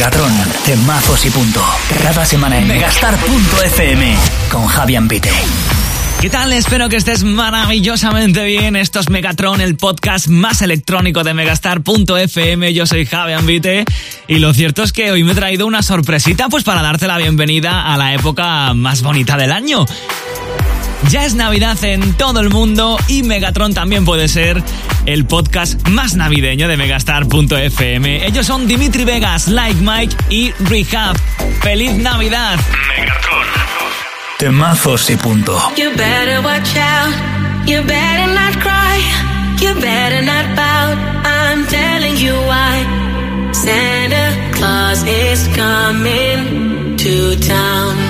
Megatron, temazos y punto. Cada semana en megastar.fm con Javier Pite. ¿Qué tal? Espero que estés maravillosamente bien. Esto es Megatron, el podcast más electrónico de Megastar.fm. Yo soy Javi Ambite y lo cierto es que hoy me he traído una sorpresita pues para darte la bienvenida a la época más bonita del año. Ya es Navidad en todo el mundo y Megatron también puede ser el podcast más navideño de Megastar.fm. Ellos son Dimitri Vegas, Like Mike y Rehab. ¡Feliz Navidad! Megatron. Temazos y punto. You better watch out. You better not cry. You better not pout. I'm telling you why. Santa Claus is coming to town.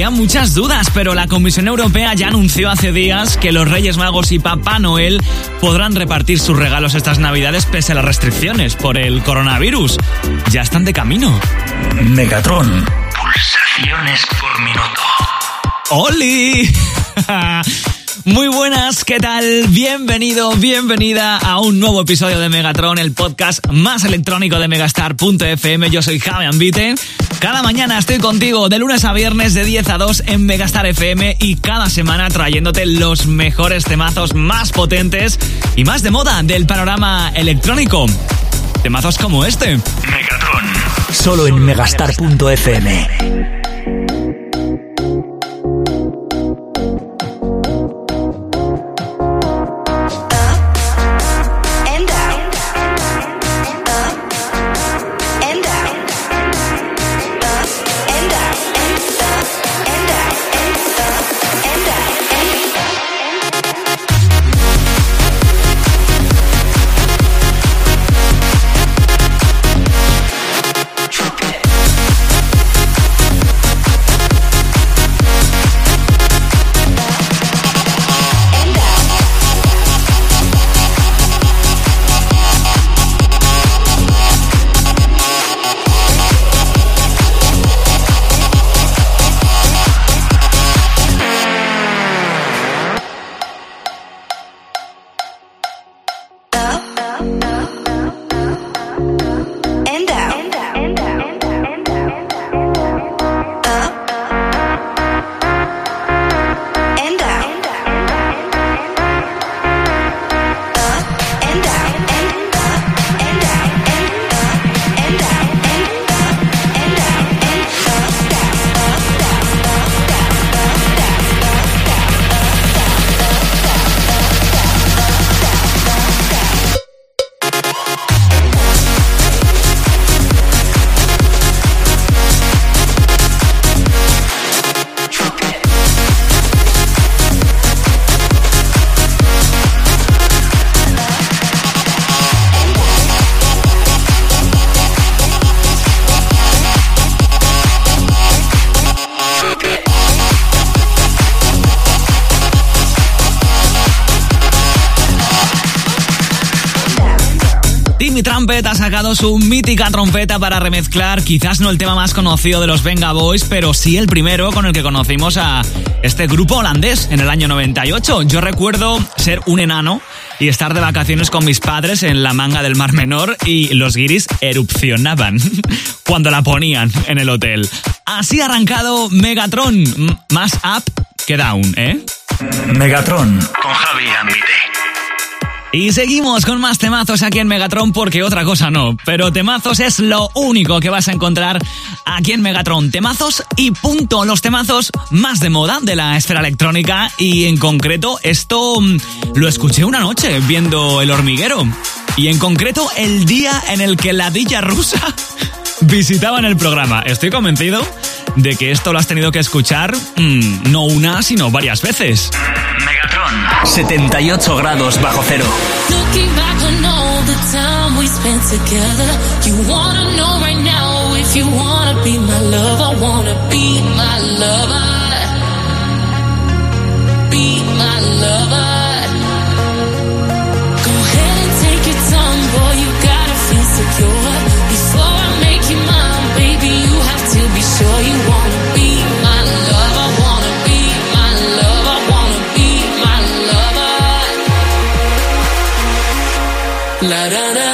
Había muchas dudas, pero la Comisión Europea ya anunció hace días que los Reyes Magos y Papá Noel podrán repartir sus regalos estas Navidades pese a las restricciones por el coronavirus. Ya están de camino. Megatron. Pulsaciones por minuto. ¡Oli! Muy buenas, ¿qué tal? Bienvenido, bienvenida a un nuevo episodio de Megatron, el podcast más electrónico de Megastar.fm. Yo soy Javi Ambite. Cada mañana estoy contigo de lunes a viernes de 10 a 2 en Megastar FM y cada semana trayéndote los mejores temazos más potentes y más de moda del panorama electrónico. Temazos como este. Megatron. Solo en megastar.fm. Trumpet ha sacado su mítica trompeta para remezclar quizás no el tema más conocido de los Venga Boys, pero sí el primero con el que conocimos a este grupo holandés en el año 98. Yo recuerdo ser un enano y estar de vacaciones con mis padres en la manga del Mar Menor y los guiris erupcionaban cuando la ponían en el hotel. Así ha arrancado Megatron, más up que down, ¿eh? Megatron con Javi Ambite. Y seguimos con más temazos aquí en Megatron porque otra cosa no, pero temazos es lo único que vas a encontrar aquí en Megatron. Temazos y punto, los temazos más de moda de la esfera electrónica y en concreto esto mm, lo escuché una noche viendo El hormiguero y en concreto el día en el que la Dilla rusa visitaban el programa. Estoy convencido de que esto lo has tenido que escuchar mm, no una, sino varias veces. Megatron 78 grados bajo cero. You wanna wanna be my La da da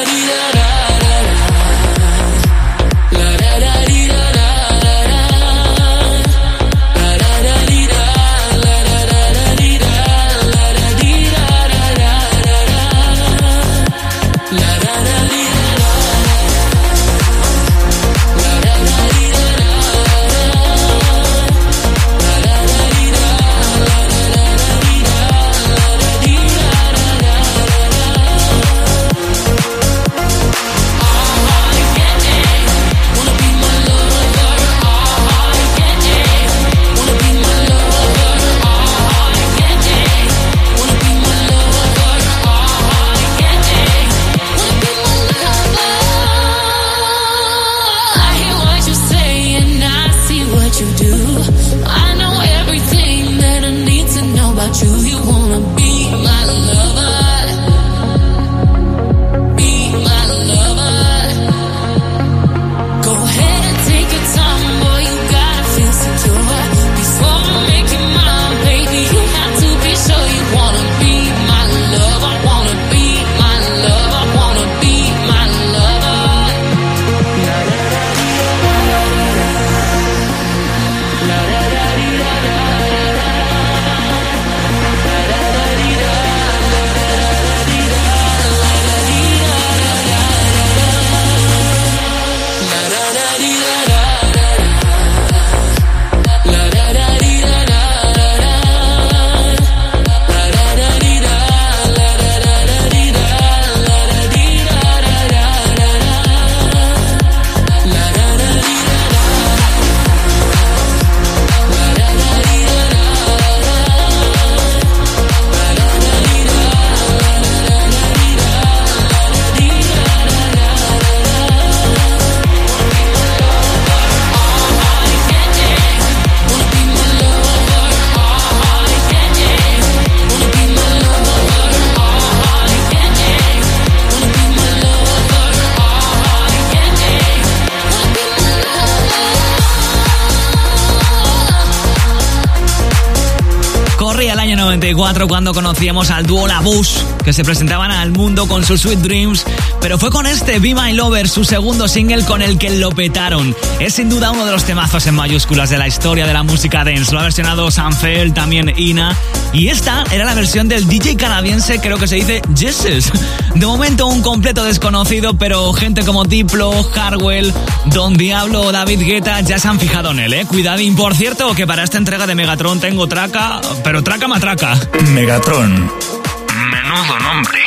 2004 cuando conocíamos al dúo La Bus, que se presentaban al mundo con sus Sweet Dreams, pero fue con este Be My Lover, su segundo single con el que lo petaron. Es sin duda uno de los temazos en mayúsculas de la historia de la música dance. Lo ha versionado Sanfel, también Ina, y esta era la versión del DJ canadiense, creo que se dice Jesus. De momento un completo desconocido, pero gente como Diplo, Harwell, Don Diablo o David Guetta ya se han fijado en él, ¿eh? Cuidadín, por cierto, que para esta entrega de Megatron tengo traca, pero traca matraca. Megatron. Menudo nombre.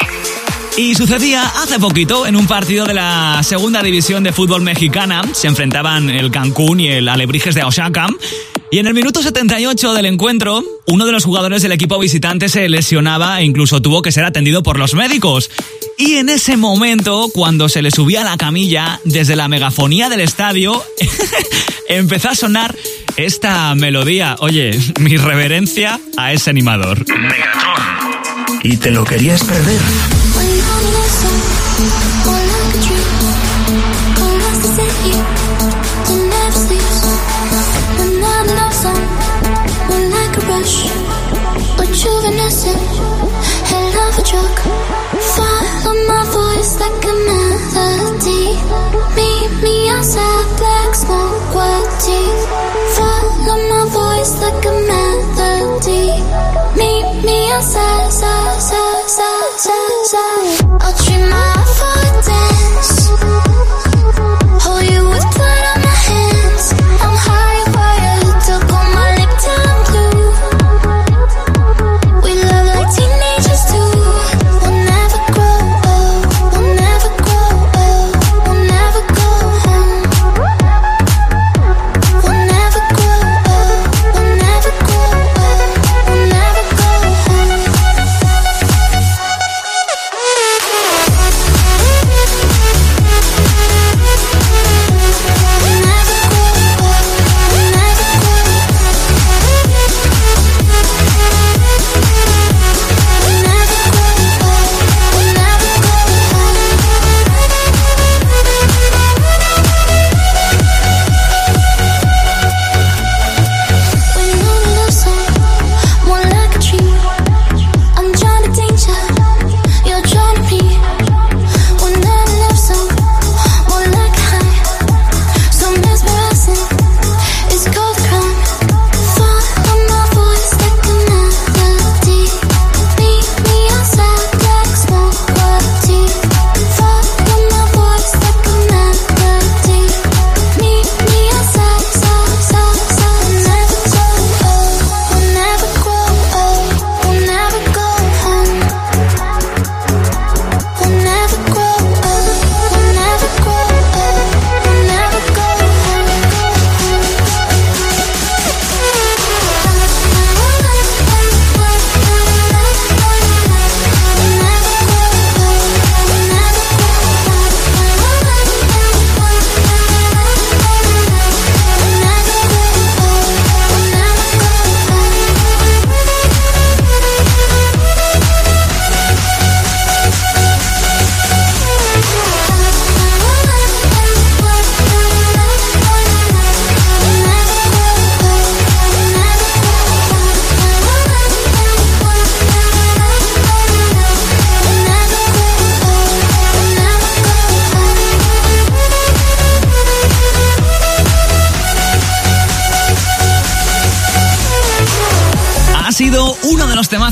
Y sucedía hace poquito en un partido de la segunda división de fútbol mexicana. Se enfrentaban el Cancún y el Alebrijes de Osaka. Y en el minuto 78 del encuentro, uno de los jugadores del equipo visitante se lesionaba e incluso tuvo que ser atendido por los médicos. Y en ese momento, cuando se le subía a la camilla, desde la megafonía del estadio, empezó a sonar esta melodía. Oye, mi reverencia a ese animador. Megatron. ¿Y te lo querías perder? Me outside,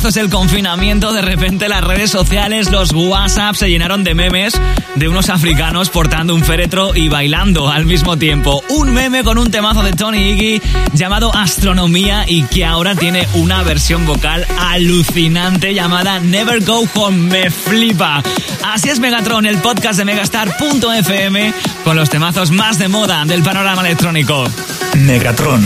temazos del confinamiento. De repente las redes sociales, los WhatsApp se llenaron de memes de unos africanos portando un féretro y bailando al mismo tiempo. Un meme con un temazo de Tony Iggy llamado Astronomía y que ahora tiene una versión vocal alucinante llamada Never Go Home. Me flipa. Así es Megatron, el podcast de Megastar.fm con los temazos más de moda del panorama electrónico. Megatron.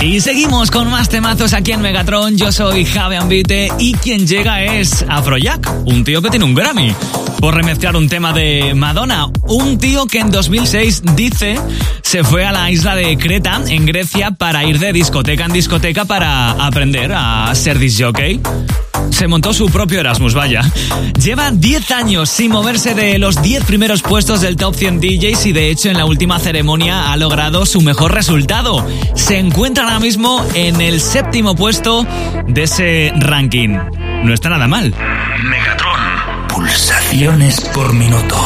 Y seguimos con más temazos aquí en Megatron. Yo soy Javi Ambite y quien llega es Afrojack, un tío que tiene un Grammy por remezclar un tema de Madonna. Un tío que en 2006 dice se fue a la isla de Creta, en Grecia, para ir de discoteca en discoteca para aprender a ser disjockey. Se montó su propio Erasmus, vaya. Lleva 10 años sin moverse de los 10 primeros puestos del Top 100 DJs y de hecho en la última ceremonia ha logrado su mejor resultado. Se encuentra ahora mismo en el séptimo puesto de ese ranking. No está nada mal. Megatron. Pulsaciones por minuto.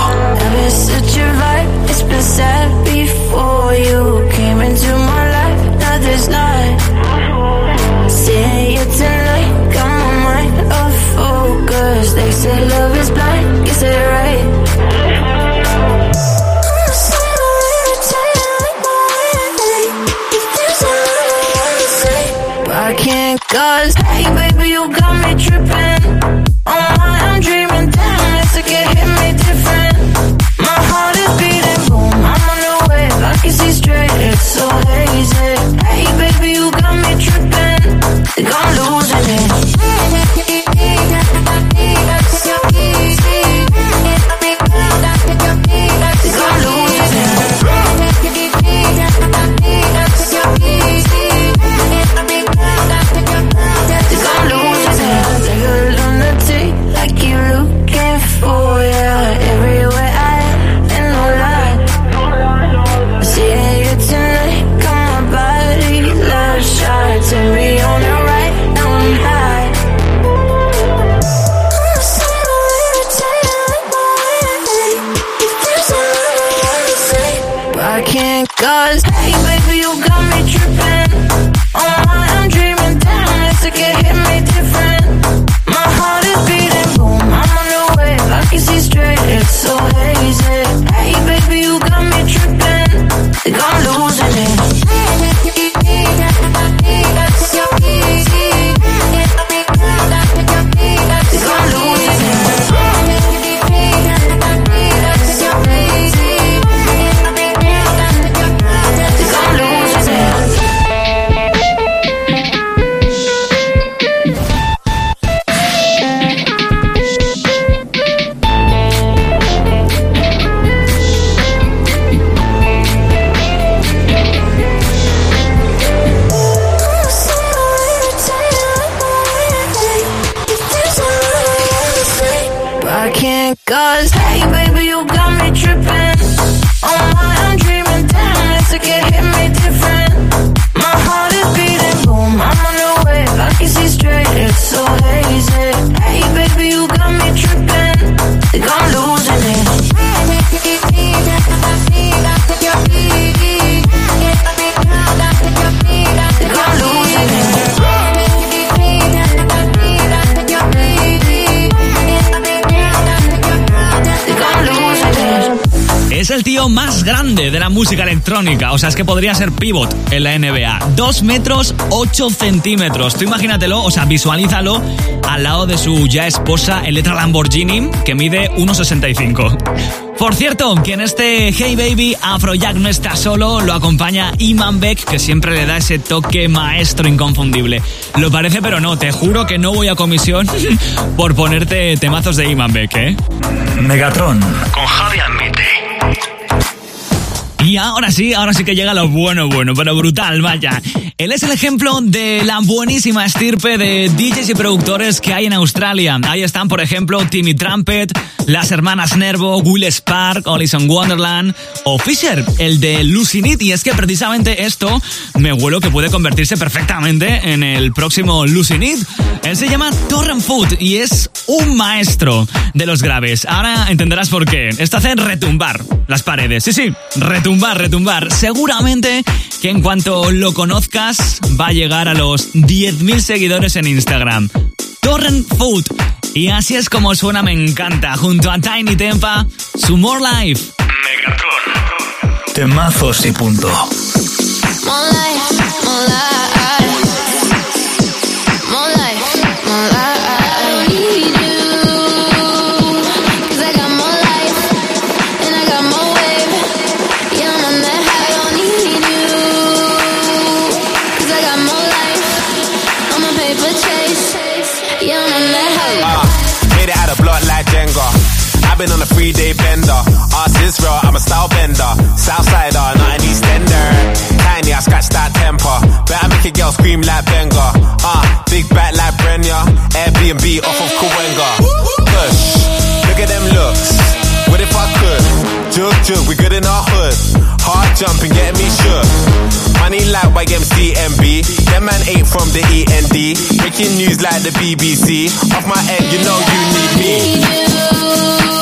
They love is blind, right? I can't cause Hey baby you got me tripping el tío más grande de la música electrónica. O sea, es que podría ser pivot en la NBA. 2 metros 8 centímetros. Tú imagínatelo, o sea, visualízalo al lado de su ya esposa Electra Lamborghini, que mide 1,65. Por cierto, que en este Hey Baby Afrojack no está solo, lo acompaña Iman Beck, que siempre le da ese toque maestro inconfundible. Lo parece, pero no, te juro que no voy a comisión por ponerte temazos de Iman Beck, ¿eh? Megatron. Con Javi. Y ahora sí, ahora sí que llega lo bueno, bueno, pero brutal, vaya. Él es el ejemplo de la buenísima estirpe de DJs y productores que hay en Australia. Ahí están, por ejemplo, Timmy Trumpet, las hermanas Nervo, Will Spark, Olison Wonderland o Fisher, el de Lucinit. Y es que precisamente esto me huelo que puede convertirse perfectamente en el próximo Lucinit. Él se llama Torrent Food y es un maestro de los graves. Ahora entenderás por qué. Esto hace retumbar las paredes. Sí, sí, retumbar, retumbar. Seguramente que en cuanto lo conozcas va a llegar a los 10.000 seguidores en Instagram. Torrent Food. Y así es como suena, me encanta. Junto a Tiny Tempa, su More Life. Megatron. Temazos y punto. Hard jumping, getting me shook. Money like YMCMB. Them man ain't from the END. Breaking news like the BBC. Off my head, you know you need me.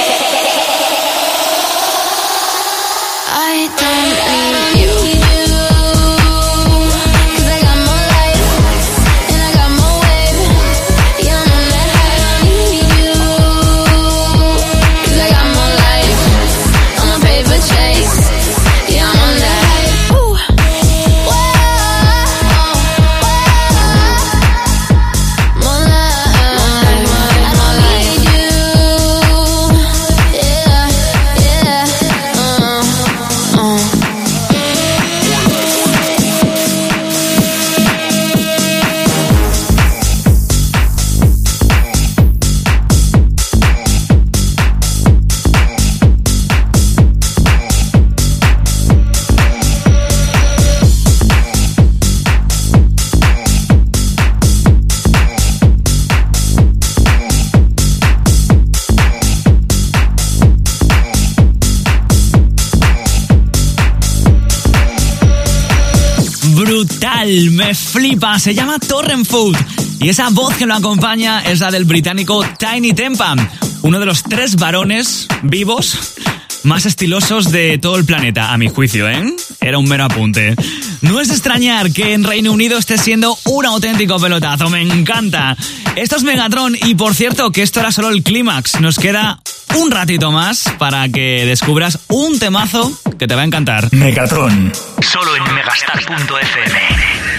Me flipa, se llama Torrent Food. Y esa voz que lo acompaña es la del británico Tiny Tempa, uno de los tres varones vivos más estilosos de todo el planeta, a mi juicio, ¿eh? Era un mero apunte. No es extrañar que en Reino Unido esté siendo un auténtico pelotazo, me encanta. Esto es Megatron y por cierto que esto era solo el clímax, nos queda un ratito más para que descubras un temazo que te va a encantar. Megatron. Solo en megastar.fm.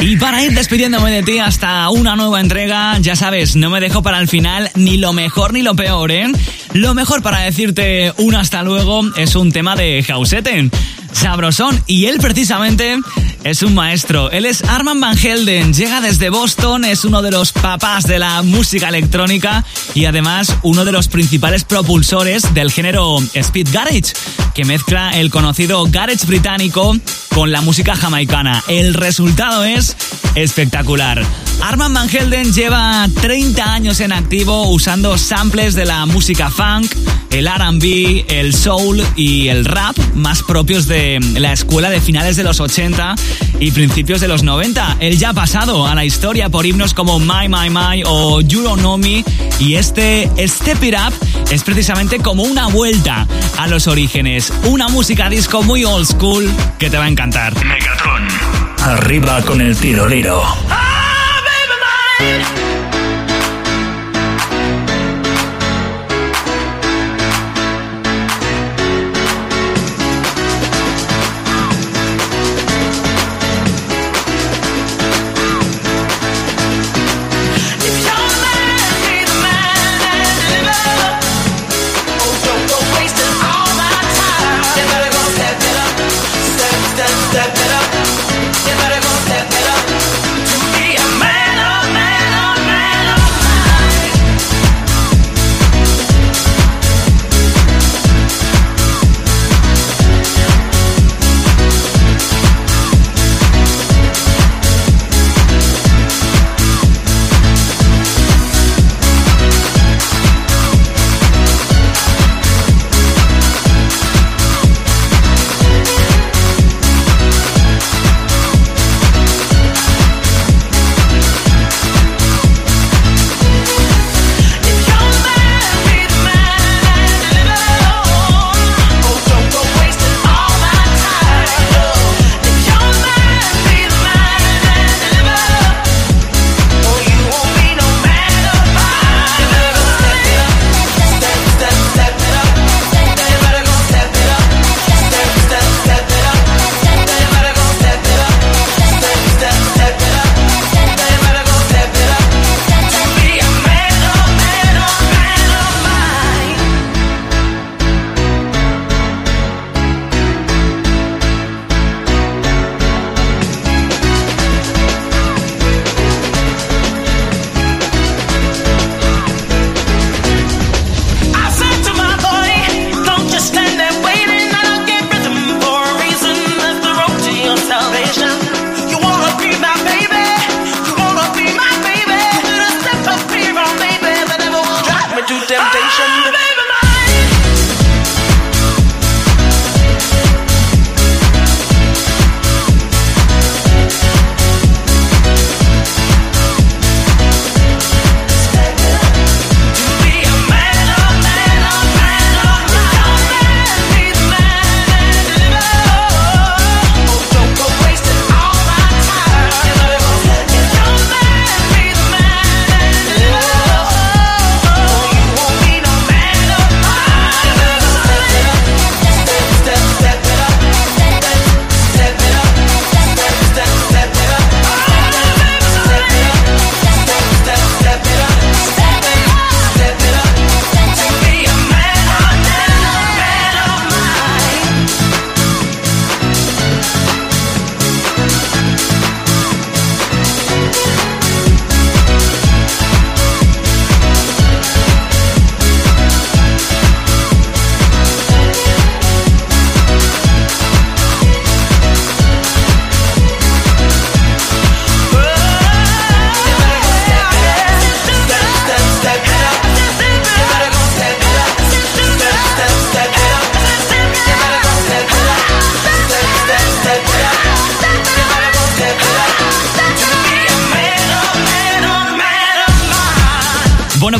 Y para ir despidiéndome de ti hasta una nueva entrega, ya sabes, no me dejo para el final ni lo mejor ni lo peor, ¿eh? Lo mejor para decirte un hasta luego es un tema de Hauseten. Sabrosón, y él precisamente es un maestro. Él es Arman Van Helden, llega desde Boston, es uno de los papás de la música electrónica y además uno de los principales propulsores del género Speed Garage, que mezcla el conocido garage británico con la música jamaicana. El resultado es espectacular. Arman Van Helden lleva 30 años en activo usando samples de la música funk, el RB, el soul y el rap más propios de la escuela de finales de los 80 y principios de los 90. Él ya ha pasado a la historia por himnos como My My My o You Don't Know Me y este Step It Up es precisamente como una vuelta a los orígenes. Una música disco muy old school que te va a encantar. Megatron. Arriba con el tiroliro. Bueno,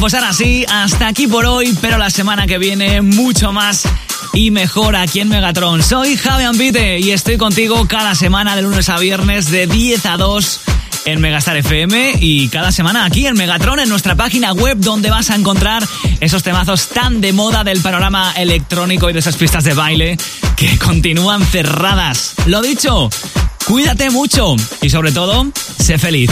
pues ahora sí, hasta aquí por hoy, pero la semana que viene mucho más y mejor aquí en Megatron. Soy Javi Ambite y estoy contigo cada semana de lunes a viernes de 10 a 2 en Megastar FM y cada semana aquí en Megatron en nuestra página web donde vas a encontrar esos temazos tan de moda del panorama electrónico y de esas pistas de baile que continúan cerradas. Lo dicho, cuídate mucho y sobre todo, sé feliz.